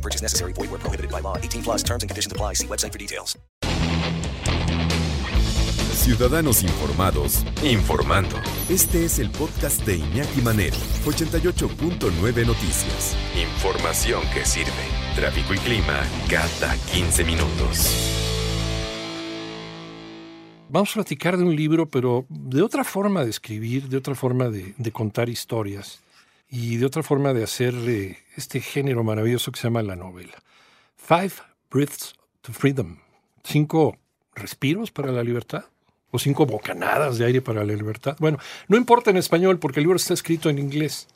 No purchase necessary. Void where prohibited by law. 18 plus terms and conditions apply. See website for details. Ciudadanos informados, informando. Este es el podcast de Iñaki Manero, 88.9 Noticias. Información que sirve. Tráfico y clima cada 15 minutos. Vamos a platicar de un libro, pero de otra forma de escribir, de otra forma de, de contar historias y de otra forma de hacer eh, este género maravilloso que se llama la novela. Five Breaths to Freedom. Cinco respiros para la libertad o cinco bocanadas de aire para la libertad. Bueno, no importa en español porque el libro está escrito en inglés,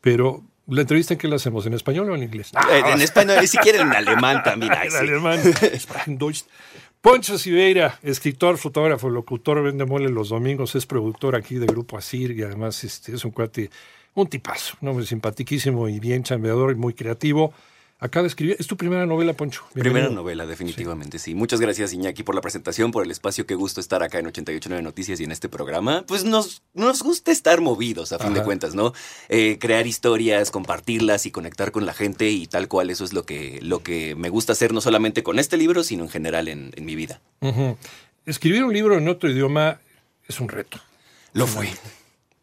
pero la entrevista en qué la hacemos, en español o en inglés. Eh, en español, ni siquiera en alemán también. ay, en sí. alemán. Poncho Siveira, escritor, fotógrafo, locutor, vende mole los domingos, es productor aquí de Grupo Asir y además este, es un cuate, un tipazo, un hombre simpaticísimo y bien chambeador y muy creativo. Acaba de escribir, es tu primera novela, Poncho. Primera novela, definitivamente, sí. Muchas gracias, Iñaki, por la presentación, por el espacio. Qué gusto estar acá en 889 Noticias y en este programa. Pues nos, nos gusta estar movidos, a fin de cuentas, ¿no? Eh, crear historias, compartirlas y conectar con la gente y tal cual. Eso es lo que, lo que me gusta hacer, no solamente con este libro, sino en general en, en mi vida. Escribir un libro en otro idioma es un reto, Lo fue.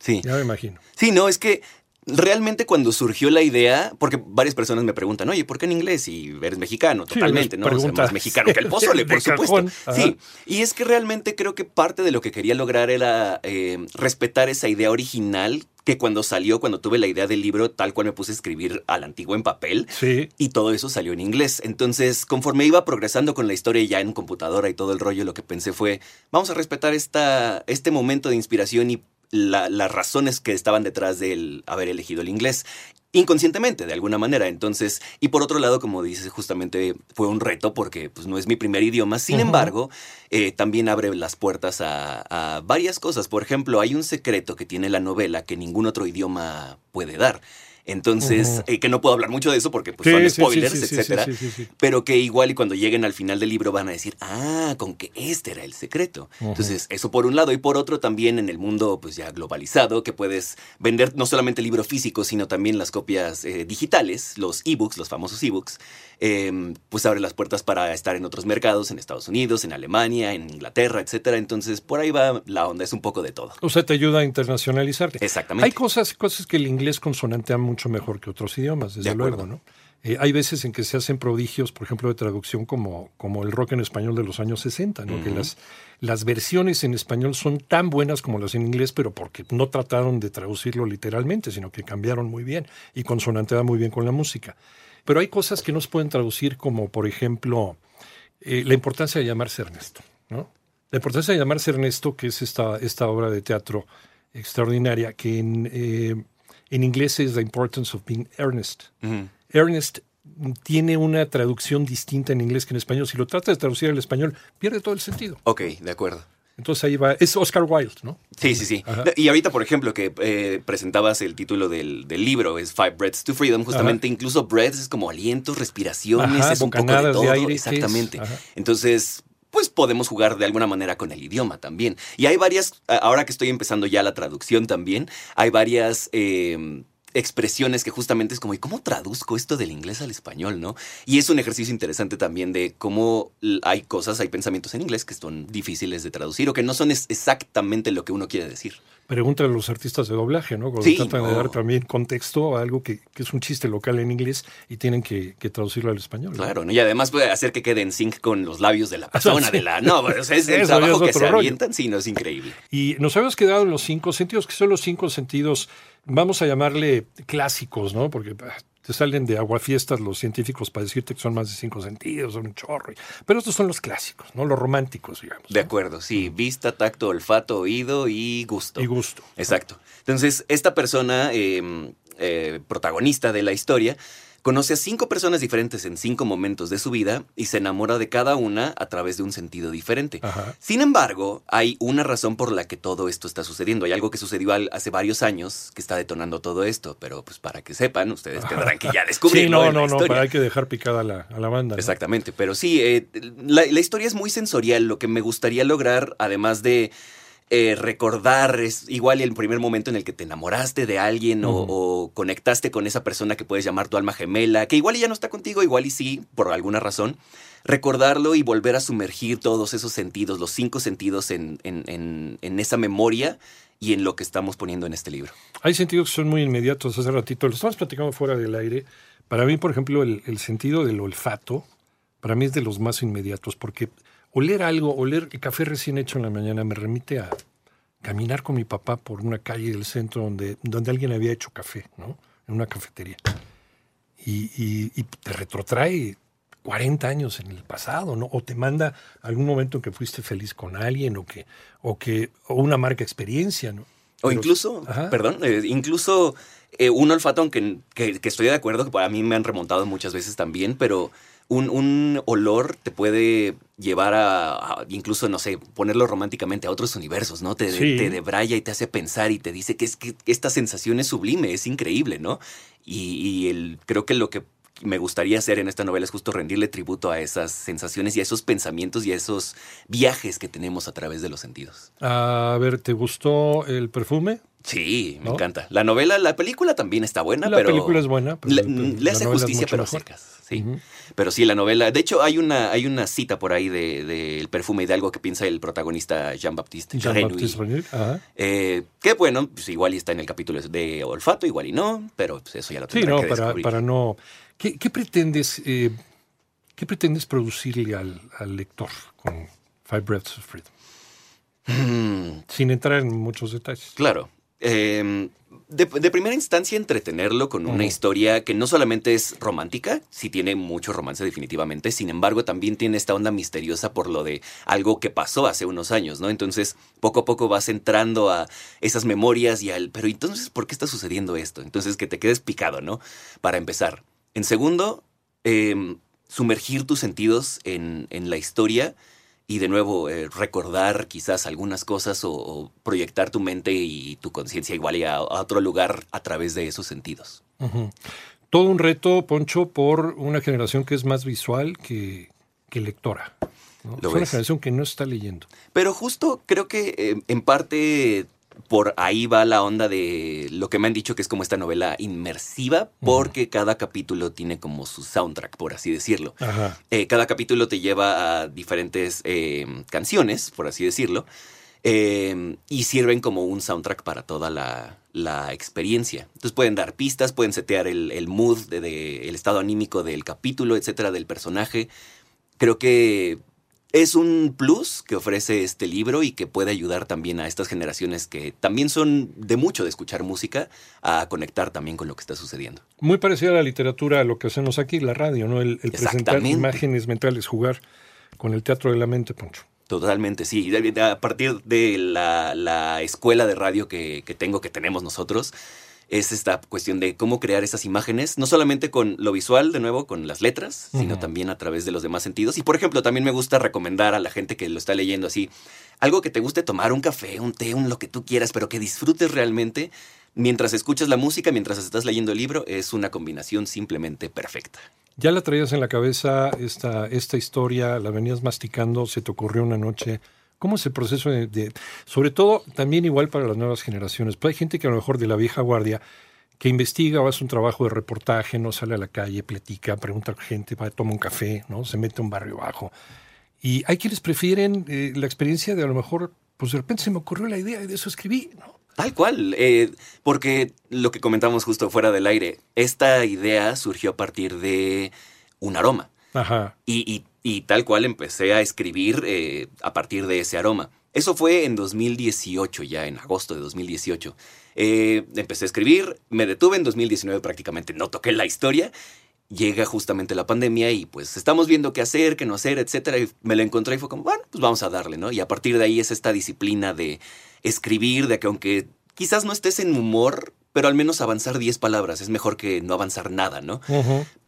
Sí. ya me imagino. Sí, no, es que realmente cuando surgió la idea, porque varias personas me preguntan, oye, ¿por qué en inglés? Y eres mexicano, totalmente, ¿no? O sea, más mexicano que el pozole, por supuesto. Sí, y es que realmente creo que parte de lo que quería lograr era eh, respetar esa idea original que cuando salió, cuando tuve la idea del libro, tal cual me puse a escribir al antiguo en papel. Sí, Y todo eso salió en inglés. Entonces, conforme iba progresando con la historia ya en computadora y todo el rollo, lo que pensé fue, vamos a respetar esta, este momento de inspiración y la- las razones que estaban detrás del haber elegido el inglés. Inconscientemente, de alguna manera. Entonces, y por otro lado, como dices, justamente fue un reto porque pues, no es mi primer idioma. Sin embargo, eh, también abre las puertas a, a varias cosas. Por ejemplo, hay un secreto que tiene la novela que ningún otro idioma puede dar. Entonces, eh, que no puedo hablar mucho de eso porque pues, Sí, son spoilers, sí, sí, etcétera. Pero que igual y cuando lleguen al final del libro van a decir, ah, con que este era el secreto. Entonces, eso por un lado. Y por otro, también en el mundo pues ya globalizado, que puedes vender no solamente el libro físico, sino también las copias eh, digitales, los ebooks, los famosos ebooks, eh, pues abre las puertas para estar en otros mercados, en Estados Unidos, en Alemania, en Inglaterra, etcétera. Entonces, por ahí va la onda, es un poco de todo. O sea, te ayuda a internacionalizarte. Exactamente. Hay cosas, cosas que el inglés consonantea mucho mejor que otros idiomas, desde De luego, ¿no? Eh, hay veces en que se hacen prodigios, por ejemplo, de traducción como, como el rock en español de los años 60, ¿no? Que Ujú. las, las versiones en español son tan buenas como las en inglés, pero porque no trataron de traducirlo literalmente, sino que cambiaron muy bien y consonantea muy bien con la música. Pero hay cosas que no se pueden traducir, como por ejemplo eh, la importancia de llamarse Ernesto, ¿no? La importancia de llamarse Ernesto, que es esta, esta obra de teatro extraordinaria, que en, eh, en inglés es The Importance of Being Earnest. Ujú. Earnest tiene una traducción distinta en inglés que en español. Si lo trata de traducir al español, pierde todo el sentido. Ok, de acuerdo. Entonces ahí va. Es Oscar Wilde, ¿no? Sí, sí, sí. Ajá. Y ahorita, por ejemplo, que eh, presentabas el título del, del libro, es Five Breaths to Freedom, justamente incluso breaths es como alientos, respiraciones, Ajá, es un poco de bocanadas de todo. aire, exactamente. Entonces, pues podemos jugar de alguna manera con el idioma también. Y hay varias, ahora que estoy empezando ya la traducción también, hay varias... eh, expresiones que justamente es como, ¿y cómo traduzco esto del inglés al español, no? Y es un ejercicio interesante también de cómo hay cosas, hay pensamientos en inglés que son difíciles de traducir o que no son exactamente lo que uno quiere decir. Pregúntale a los artistas de doblaje, ¿no? Cuando Sí, tratan de dar también contexto a algo que, que es un chiste local en inglés y tienen que, que traducirlo al español. Claro, ¿no? Y además puede hacer que quede en sync con los labios de la persona, Sí. de la... No, o sea, es el Eso trabajo es que se rollo. avientan, sí, no, es increíble. Y nos habíamos quedado en los cinco sentidos, que son los cinco sentidos, vamos a llamarle clásicos, ¿no? Porque ah, te salen de aguafiestas los científicos para decirte que son más de cinco sentidos, son un chorro. Pero estos son los clásicos, ¿no? Los románticos, digamos. De ¿no? acuerdo, sí. Vista, tacto, olfato, oído y gusto. Y gusto. Exacto. Entonces, esta persona, eh, eh, protagonista de la historia, Conoce a cinco personas diferentes en cinco momentos de su vida y se enamora de cada una a través de un sentido diferente. Ajá. Sin embargo, hay una razón por la que todo esto está sucediendo. Hay algo que sucedió al- hace varios años que está detonando todo esto, pero pues para que sepan, ustedes tendrán que ya Sí, descubrirlo no, la no, no, historia. pero hay que dejar picada a la, a la banda. ¿no? Exactamente, pero sí, eh, la, la historia es muy sensorial. Lo que me gustaría lograr, además de eh, recordar, es igual el primer momento en el que te enamoraste de alguien o- conectaste con esa persona que puedes llamar tu alma gemela, que igual ya no está contigo, igual y sí, por alguna razón. Recordarlo y volver a sumergir todos esos sentidos, los cinco sentidos en, en- en- en esa memoria y en lo que estamos poniendo en este libro. Hay sentidos que son muy inmediatos. Hace ratito lo estamos platicando fuera del aire. Para mí, por ejemplo, el, el sentido del olfato, para mí es de los más inmediatos, porque oler algo, oler el café recién hecho en la mañana me remite a caminar con mi papá por una calle del centro donde, donde alguien había hecho café, ¿no? En una cafetería. Y, y- y te retrotrae 40 años en el pasado, ¿no? O te manda algún momento en que fuiste feliz con alguien o que, o que, o una marca experiencia, ¿no? O Pero- incluso, Ajá. perdón, eh, incluso eh, un olfato, aunque que, que estoy de acuerdo, que para mí me han remontado muchas veces también, pero un, un olor te puede llevar a, a incluso, no sé, ponerlo románticamente a otros universos, ¿no? Te, Sí. te debraya y te hace pensar y te dice que es que esta sensación es sublime, es increíble, ¿no? Y, y el, creo que lo que me gustaría hacer en esta novela es justo rendirle tributo a esas sensaciones y a esos pensamientos y a esos viajes que tenemos a través de los sentidos. A ver, ¿te gustó el perfume? Sí, me ¿No? encanta. La novela, la película también está buena, La pero. película es buena, pero le, la- la le hace justicia, pero mejor. secas. Sí. Pero sí, la novela. De hecho, hay una, hay una cita por ahí del de, del perfume y de algo que piensa el protagonista Jean-Baptiste Jean-Baptiste Renouille. Renouille, ajá. Eh, que bueno, pues igual está en el capítulo de olfato, igual y no, pero pues eso ya lo Sí, tendrán no, que para, descubrir. para no. ¿Qué, qué pretendes, eh, qué pretendes producirle al, al lector con Five Breaths of Freedom? Mm, Sin entrar en muchos detalles. Claro. Eh, de, de primera instancia, entretenerlo con una historia que no solamente es romántica, sí tiene mucho romance definitivamente, sin embargo también tiene esta onda misteriosa por lo de algo que pasó hace unos años, ¿no? Entonces, poco a poco vas entrando a esas memorias y al, pero entonces, ¿por qué está sucediendo esto? Entonces, que te quedes picado, ¿no? Para empezar. En segundo, eh, sumergir tus sentidos en, en la historia y de nuevo eh, recordar quizás algunas cosas o, o proyectar tu mente y tu conciencia igual y a, a otro lugar a través de esos sentidos. Todo un reto, Poncho, por una generación que es más visual que, que lectora. es una generación que no está leyendo. Pero justo creo que eh, en parte por ahí va la onda de lo que me han dicho que es como esta novela inmersiva, porque cada capítulo tiene como su soundtrack, por así decirlo. Ajá. Eh, cada capítulo te lleva a diferentes eh, canciones, por así decirlo, eh, y sirven como un soundtrack para toda la, la experiencia. Entonces pueden dar pistas, pueden setear el, el mood, de, de- el estado anímico del capítulo, etcétera, del personaje. Creo que es un plus que ofrece este libro y que puede ayudar también a estas generaciones que también son de mucho de escuchar música a conectar también con lo que está sucediendo. Muy parecida a la literatura, a lo que hacemos aquí, la radio, ¿no? El, el presentar imágenes mentales, jugar con el teatro de la mente, Poncho. Totalmente, sí. A partir de la, la escuela de radio que, que tengo, que tenemos nosotros, es esta cuestión de cómo crear esas imágenes, no solamente con lo visual, de nuevo, con las letras, sino también a través de los demás sentidos. Y, por ejemplo, también me gusta recomendar a la gente que lo está leyendo así, algo que te guste tomar, un café, un té, un lo que tú quieras, pero que disfrutes realmente. Mientras escuchas la música, mientras estás leyendo el libro, es una combinación simplemente perfecta. Ya la traías en la cabeza esta, esta historia, la venías masticando, se te ocurrió una noche. ¿Cómo es el proceso de, de- sobre todo también igual para las nuevas generaciones? Pues hay gente que a lo mejor de la vieja guardia que investiga o hace un trabajo de reportaje, no sale a la calle, platica, pregunta a gente, va, toma un café, ¿no? Se mete a un barrio bajo. Y hay quienes prefieren eh, la experiencia de a lo mejor, pues de repente se me ocurrió la idea y de eso escribí, ¿no? Tal cual, eh, porque lo que comentamos justo fuera del aire, esta idea surgió a partir de un aroma Ajá. y, y- y tal cual empecé a escribir eh, a partir de ese aroma. Eso fue en 2018, ya en agosto de 2018. Eh, empecé a escribir, me detuve en 2019 prácticamente, no toqué la historia. Llega justamente la pandemia y pues estamos viendo qué hacer, qué no hacer, etcétera. Y me lo encontré y fue como, bueno, pues vamos a darle, ¿no? Y a partir de ahí es esta disciplina de escribir, de que aunque quizás no estés en humor pero al menos avanzar 10 palabras. Es mejor que no avanzar nada, ¿no?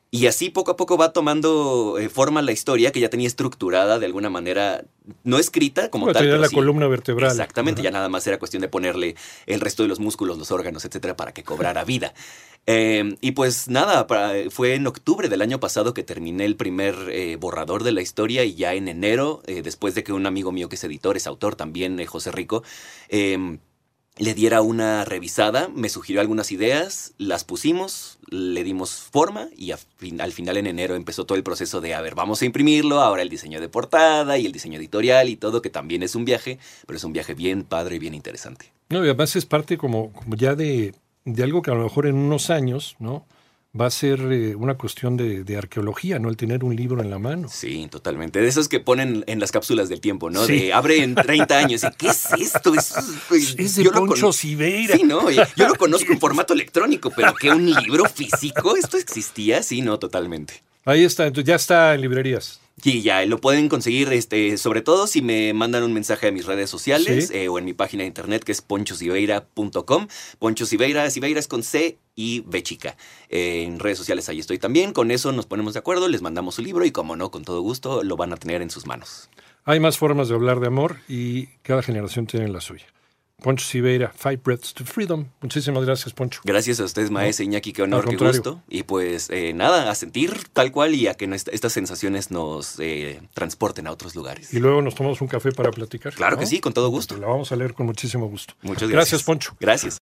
Y así poco a poco va tomando eh, forma la historia que ya tenía estructurada de alguna manera, no escrita como Bueno, tal. pero la sí- columna vertebral. Exactamente, Ajá. ya nada más era cuestión de ponerle el resto de los músculos, los órganos, etcétera, para que cobrara vida. Eh, y pues nada, para- fue en octubre del año pasado que terminé el primer eh, borrador de la historia y ya en enero, eh, después de que un amigo mío que es editor, es autor también, José Rico, eh, le diera una revisada, me sugirió algunas ideas, las pusimos, le dimos forma y al final en enero empezó todo el proceso de, a ver, vamos a imprimirlo, ahora el diseño de portada y el diseño editorial y todo, que también es un viaje, pero es un viaje bien padre y bien interesante. No, y además es parte como, como ya de, de algo que a lo mejor en unos años, ¿no? Va a ser eh, una cuestión de, de arqueología, ¿no? El tener un libro en la mano. Sí, totalmente. De esos que ponen en las cápsulas del tiempo, ¿no? Sí. De abre en 30 años. y, ¿Qué es esto? Es, Es de yo Poncho Siveira. Sí, ¿no? Yo lo conozco en formato electrónico, pero que un libro físico, ¿esto existía? Sí, no, totalmente. Ahí está, entonces ya está en librerías. Y ya lo pueden conseguir, este, sobre todo si me mandan un mensaje a mis redes sociales Sí. eh, o en mi página de internet que es ponchosiveira.com. Poncho Siveira, Siveira es con C y B chica. Eh, en redes sociales ahí estoy también. Con eso nos ponemos de acuerdo, les mandamos su libro y como no, con todo gusto lo van a tener en sus manos. Hay más formas de hablar de amor y cada generación tiene la suya. Poncho Siveira, Five Breaths to Freedom. Muchísimas gracias, Poncho. Gracias a ustedes, maestro Iñaki, qué honor, qué gusto. Y pues eh, nada, a sentir tal cual y a que nuestra- estas sensaciones nos eh, transporten a otros lugares. Y luego nos tomamos un café para platicar. Claro que sí, con todo gusto. La vamos a leer con muchísimo gusto. Muchas gracias. Gracias, Poncho. Gracias.